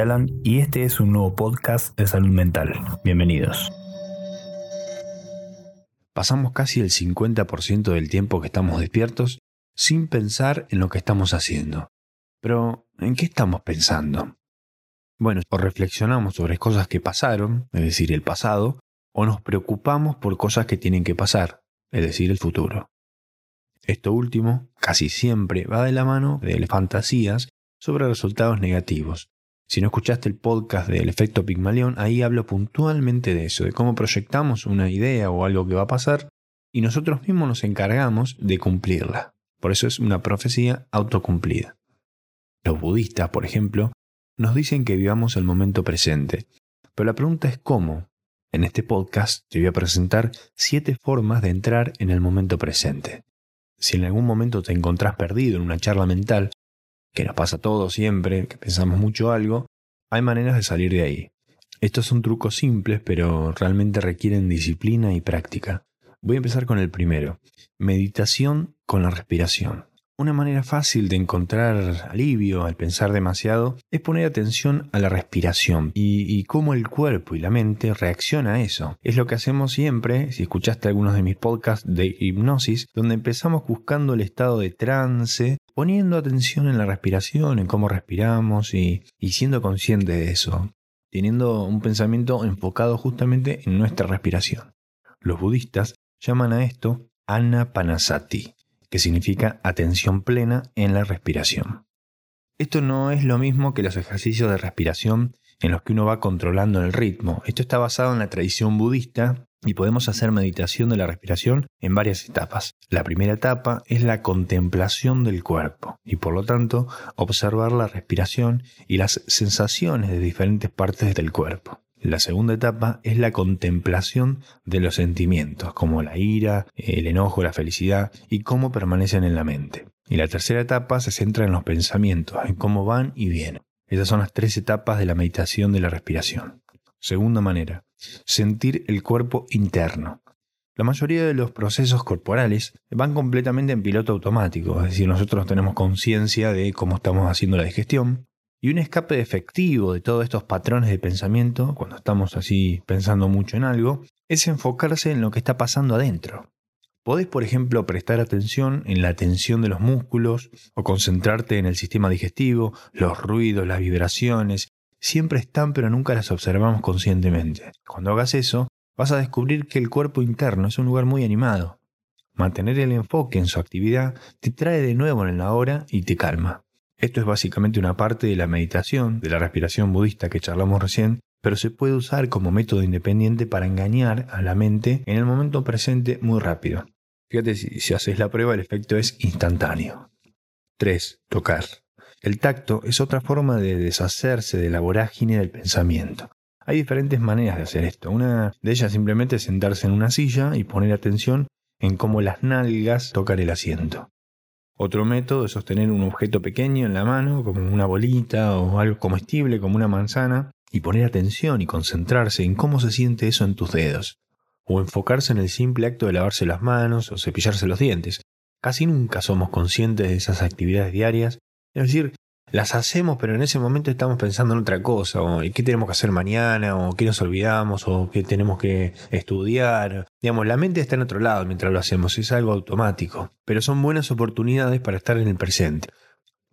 Alan y este es un nuevo podcast de salud mental. Bienvenidos. Pasamos casi el 50% del tiempo que estamos despiertos sin pensar en lo que estamos haciendo. Pero, ¿en qué estamos pensando? Bueno, o reflexionamos sobre cosas que pasaron, es decir, el pasado, o nos preocupamos por cosas que tienen que pasar, es decir, el futuro. Esto último casi siempre va de la mano de fantasías sobre resultados negativos. Si no escuchaste el podcast del efecto Pigmalión, ahí hablo puntualmente de eso, de cómo proyectamos una idea o algo que va a pasar y nosotros mismos nos encargamos de cumplirla. Por eso es una profecía autocumplida. Los budistas, por ejemplo, nos dicen que vivamos el momento presente. Pero la pregunta es cómo. En este podcast te voy a presentar siete formas de entrar en el momento presente. Si en algún momento te encontrás perdido en una charla mental, que nos pasa todo siempre, que pensamos mucho algo, hay maneras de salir de ahí. Estos son trucos simples, pero realmente requieren disciplina y práctica. Voy a empezar con el primero, meditación con la respiración. Una manera fácil de encontrar alivio al pensar demasiado es poner atención a la respiración y, cómo el cuerpo y la mente reaccionan a eso. Es lo que hacemos siempre, si escuchaste algunos de mis podcasts de hipnosis, donde empezamos buscando el estado de trance, poniendo atención en la respiración, en cómo respiramos y, y siendo consciente de eso, teniendo un pensamiento enfocado justamente en nuestra respiración. Los budistas llaman a esto Anapanasati que significa atención plena en la respiración. Esto no es lo mismo que los ejercicios de respiración en los que uno va controlando el ritmo. Esto está basado en la tradición budista y podemos hacer meditación de la respiración en varias etapas. La primera etapa es la contemplación del cuerpo y por lo tanto observar la respiración y las sensaciones de diferentes partes del cuerpo. La segunda etapa es la contemplación de los sentimientos, como la ira, el enojo, la felicidad y cómo permanecen en la mente. Y la tercera etapa se centra en los pensamientos, en cómo van y vienen. Esas son las tres etapas de la meditación de la respiración. Segunda manera, sentir el cuerpo interno. La mayoría de los procesos corporales van completamente en piloto automático, es decir, nosotros tenemos conciencia de cómo estamos haciendo la digestión, y un escape efectivo de todos estos patrones de pensamiento, cuando estamos así pensando mucho en algo, es enfocarse en lo que está pasando adentro. Podés, por ejemplo, prestar atención en la tensión de los músculos o concentrarte en el sistema digestivo, los ruidos, las vibraciones. Siempre están pero nunca las observamos conscientemente. Cuando hagas eso, vas a descubrir que el cuerpo interno es un lugar muy animado. Mantener el enfoque en su actividad te trae de nuevo en la hora y te calma. Esto es básicamente una parte de la meditación, de la respiración budista que charlamos recién, pero se puede usar como método independiente para engañar a la mente en el momento presente muy rápido. Fíjate si, haces la prueba el efecto es instantáneo. 3. Tocar. El tacto es otra forma de deshacerse de la vorágine del pensamiento. Hay diferentes maneras de hacer esto. Una de ellas simplemente es sentarse en una silla y poner atención en cómo las nalgas tocan el asiento. Otro método es sostener un objeto pequeño en la mano, como una bolita o algo comestible como una manzana, y poner atención y concentrarse en cómo se siente eso en tus dedos, o enfocarse en el simple acto de lavarse las manos o cepillarse los dientes. Casi nunca somos conscientes de esas actividades diarias, es decir, las hacemos, pero en ese momento estamos pensando en otra cosa, o qué tenemos que hacer mañana, o qué nos olvidamos, o qué tenemos que estudiar. Digamos, la mente está en otro lado mientras lo hacemos, es algo automático, pero son buenas oportunidades para estar en el presente.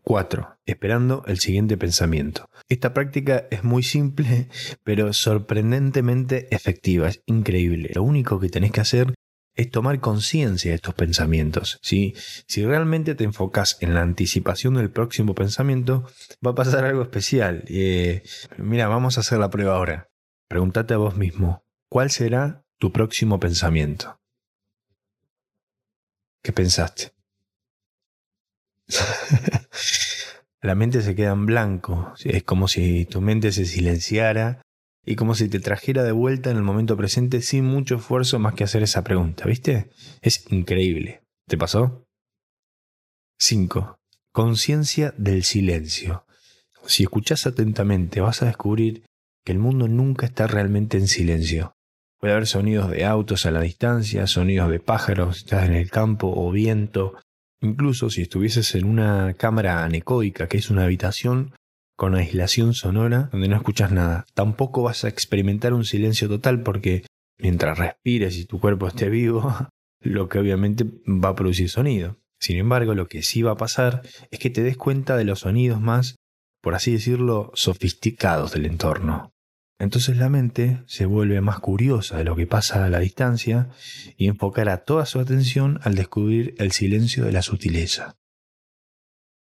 4. Esperando el siguiente pensamiento. Esta práctica es muy simple, pero sorprendentemente efectiva, es increíble. Lo único que tenés que hacer es tomar conciencia de estos pensamientos. Si realmente te enfocas en la anticipación del próximo pensamiento, va a pasar algo especial. Eh, mira, vamos a hacer la prueba ahora. Pregúntate a vos mismo, ¿cuál será tu próximo pensamiento? ¿Qué pensaste? la mente se queda en blanco. Es como si tu mente se silenciara y como si te trajera de vuelta en el momento presente sin mucho esfuerzo más que hacer esa pregunta, ¿viste? Es increíble. ¿Te pasó? 5. Conciencia del silencio. Si escuchas atentamente vas a descubrir que el mundo nunca está realmente en silencio. Puede haber sonidos de autos a la distancia, sonidos de pájaros, estás en el campo o viento. Incluso si estuvieses en una cámara anecoica, que es una habitación con aislación sonora donde no escuchas nada. Tampoco vas a experimentar un silencio total porque mientras respires y tu cuerpo esté vivo, lo que obviamente va a producir sonido. Sin embargo, lo que sí va a pasar es que te des cuenta de los sonidos más, por así decirlo, sofisticados del entorno. Entonces la mente se vuelve más curiosa de lo que pasa a la distancia y enfocará toda su atención al descubrir el silencio de la sutileza.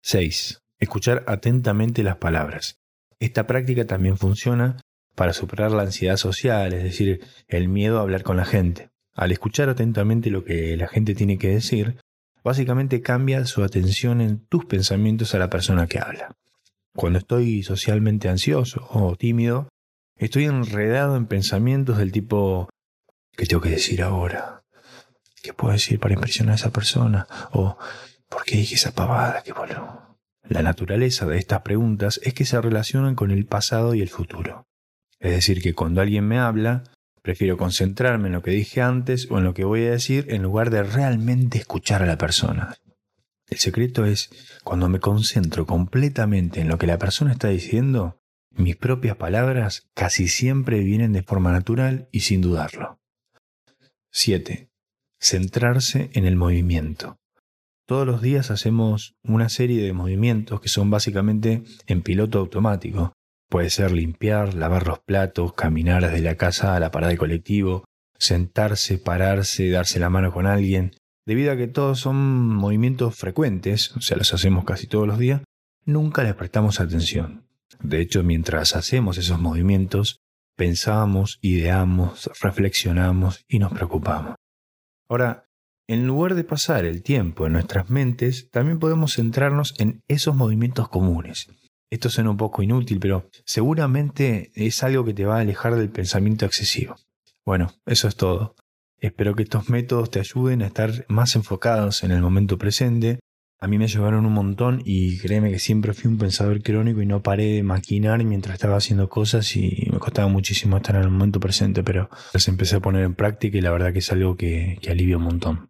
6. Escuchar atentamente las palabras. Esta práctica también funciona para superar la ansiedad social, es decir, el miedo a hablar con la gente. Al escuchar atentamente lo que la gente tiene que decir, básicamente cambia su atención en tus pensamientos a la persona que habla. Cuando estoy socialmente ansioso o tímido, estoy enredado en pensamientos del tipo, ¿qué tengo que decir ahora? ¿Qué puedo decir para impresionar a esa persona? O, ¿por qué dije esa pavada? ¿Qué boludo? La naturaleza de estas preguntas es que se relacionan con el pasado y el futuro. Es decir, que cuando alguien me habla, Prefiero concentrarme en lo que dije antes o en lo que voy a decir en lugar de realmente escuchar a la persona. El secreto es, cuando me concentro completamente en lo que la persona está diciendo, mis propias palabras casi siempre vienen de forma natural y sin dudarlo. 7. Centrarse en el movimiento. Todos los días hacemos una serie de movimientos que son básicamente en piloto automático, Puede ser limpiar, lavar los platos, caminar desde la casa a la parada de colectivo, sentarse, pararse, darse la mano con alguien. Debido a que todos son movimientos frecuentes, o sea, los hacemos casi todos los días, nunca les prestamos atención. De hecho, mientras hacemos esos movimientos, pensamos, ideamos, reflexionamos y nos preocupamos. Ahora, en lugar de pasar el tiempo en nuestras mentes, también podemos centrarnos en esos movimientos comunes, esto suena un poco inútil, pero seguramente es algo que te va a alejar del pensamiento excesivo. Bueno, eso es todo. Espero que estos métodos te ayuden a estar más enfocados en el momento presente. A mí me ayudaron un montón y créeme que siempre fui un pensador crónico y no paré de maquinar mientras estaba haciendo cosas y me costaba muchísimo estar en el momento presente, pero las empecé a poner en práctica y la verdad que es algo que, que alivia un montón.